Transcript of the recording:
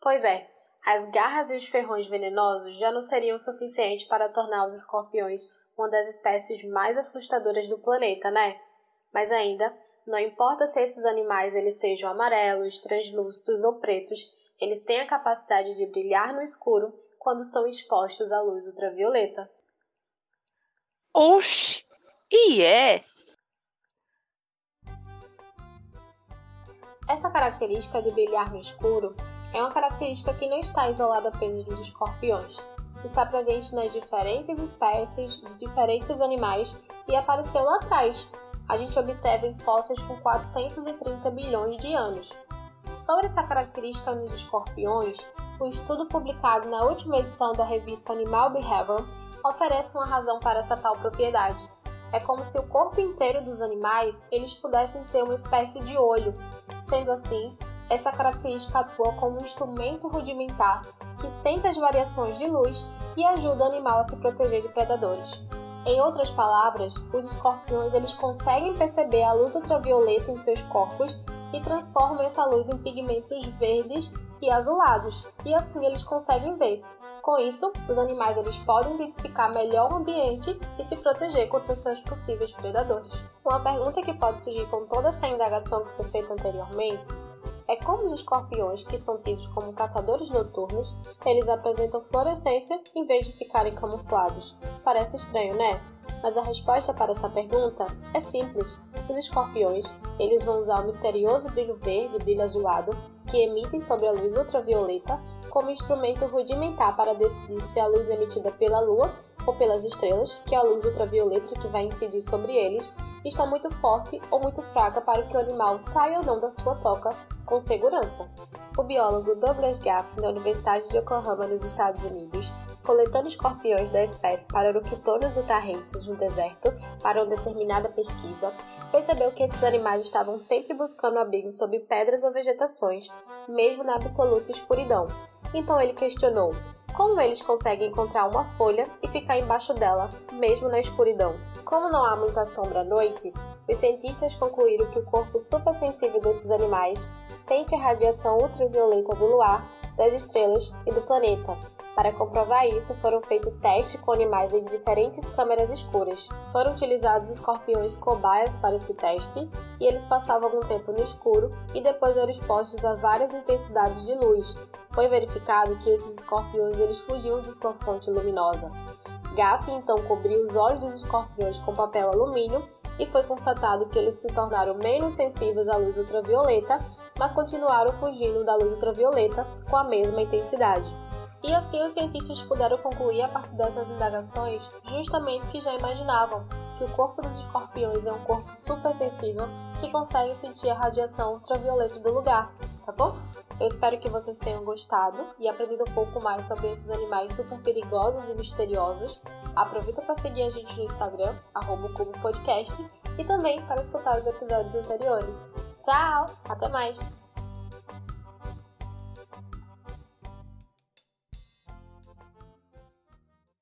Pois é, as garras e os ferrões venenosos já não seriam suficientes para tornar os escorpiões uma das espécies mais assustadoras do planeta, né? Mas ainda, não importa se esses animais eles sejam amarelos, translúcidos ou pretos, eles têm a capacidade de brilhar no escuro quando são expostos à luz ultravioleta. Oxi! E é? Essa característica de brilhar no escuro é uma característica que não está isolada apenas dos escorpiões. Está presente nas diferentes espécies de diferentes animais e apareceu lá atrás. A gente observa em fósseis com 430 bilhões de anos. Sobre essa característica nos escorpiões, um estudo publicado na última edição da revista Animal Behavior oferece uma razão para essa tal propriedade. É como se o corpo inteiro dos animais eles pudessem ser uma espécie de olho. Sendo assim, essa característica atua como um instrumento rudimentar que sente as variações de luz e ajuda o animal a se proteger de predadores. Em outras palavras, os escorpiões eles conseguem perceber a luz ultravioleta em seus corpos e transformam essa luz em pigmentos verdes e azulados, e assim eles conseguem ver. Com isso, os animais eles podem identificar melhor o ambiente e se proteger contra seus possíveis predadores. Uma pergunta que pode surgir com toda essa indagação que foi feita anteriormente é como os escorpiões, que são tidos como caçadores noturnos, eles apresentam fluorescência em vez de ficarem camuflados. Parece estranho, né? Mas a resposta para essa pergunta é simples. Os escorpiões, eles vão usar o misterioso brilho verde e brilho azulado que emitem sobre a luz ultravioleta como instrumento rudimentar para decidir se a luz emitida pela lua ou pelas estrelas, que é a luz ultravioleta que vai incidir sobre eles, está muito forte ou muito fraca para que o animal saia ou não da sua toca com segurança. O biólogo Douglas Gaff, da Universidade de Oklahoma, nos Estados Unidos, coletando escorpiões da espécie Pararuquitonus utahensis no deserto para uma determinada pesquisa, percebeu que esses animais estavam sempre buscando abrigo sob pedras ou vegetações, mesmo na absoluta escuridão. Então ele questionou como eles conseguem encontrar uma folha e ficar embaixo dela, mesmo na escuridão. Como não há muita sombra à noite, os cientistas concluíram que o corpo supersensível desses animais sente a radiação ultravioleta do luar, das estrelas e do planeta. Para comprovar isso, foram feitos testes com animais em diferentes câmeras escuras. Foram utilizados escorpiões cobaias para esse teste, e eles passavam algum tempo no escuro e depois eram expostos a várias intensidades de luz. Foi verificado que esses escorpiões eles fugiam de sua fonte luminosa. Gaff então cobriu os olhos dos escorpiões com papel alumínio e foi constatado que eles se tornaram menos sensíveis à luz ultravioleta mas continuaram fugindo da luz ultravioleta com a mesma intensidade. E assim os cientistas puderam concluir a partir dessas indagações justamente o que já imaginavam, que o corpo dos escorpiões é um corpo super sensível que consegue sentir a radiação ultravioleta do lugar, tá bom? Eu espero que vocês tenham gostado e aprendido um pouco mais sobre esses animais super perigosos e misteriosos. Aproveita para seguir a gente no Instagram, arroba Podcast, e também para escutar os episódios anteriores. Tchau! Até mais!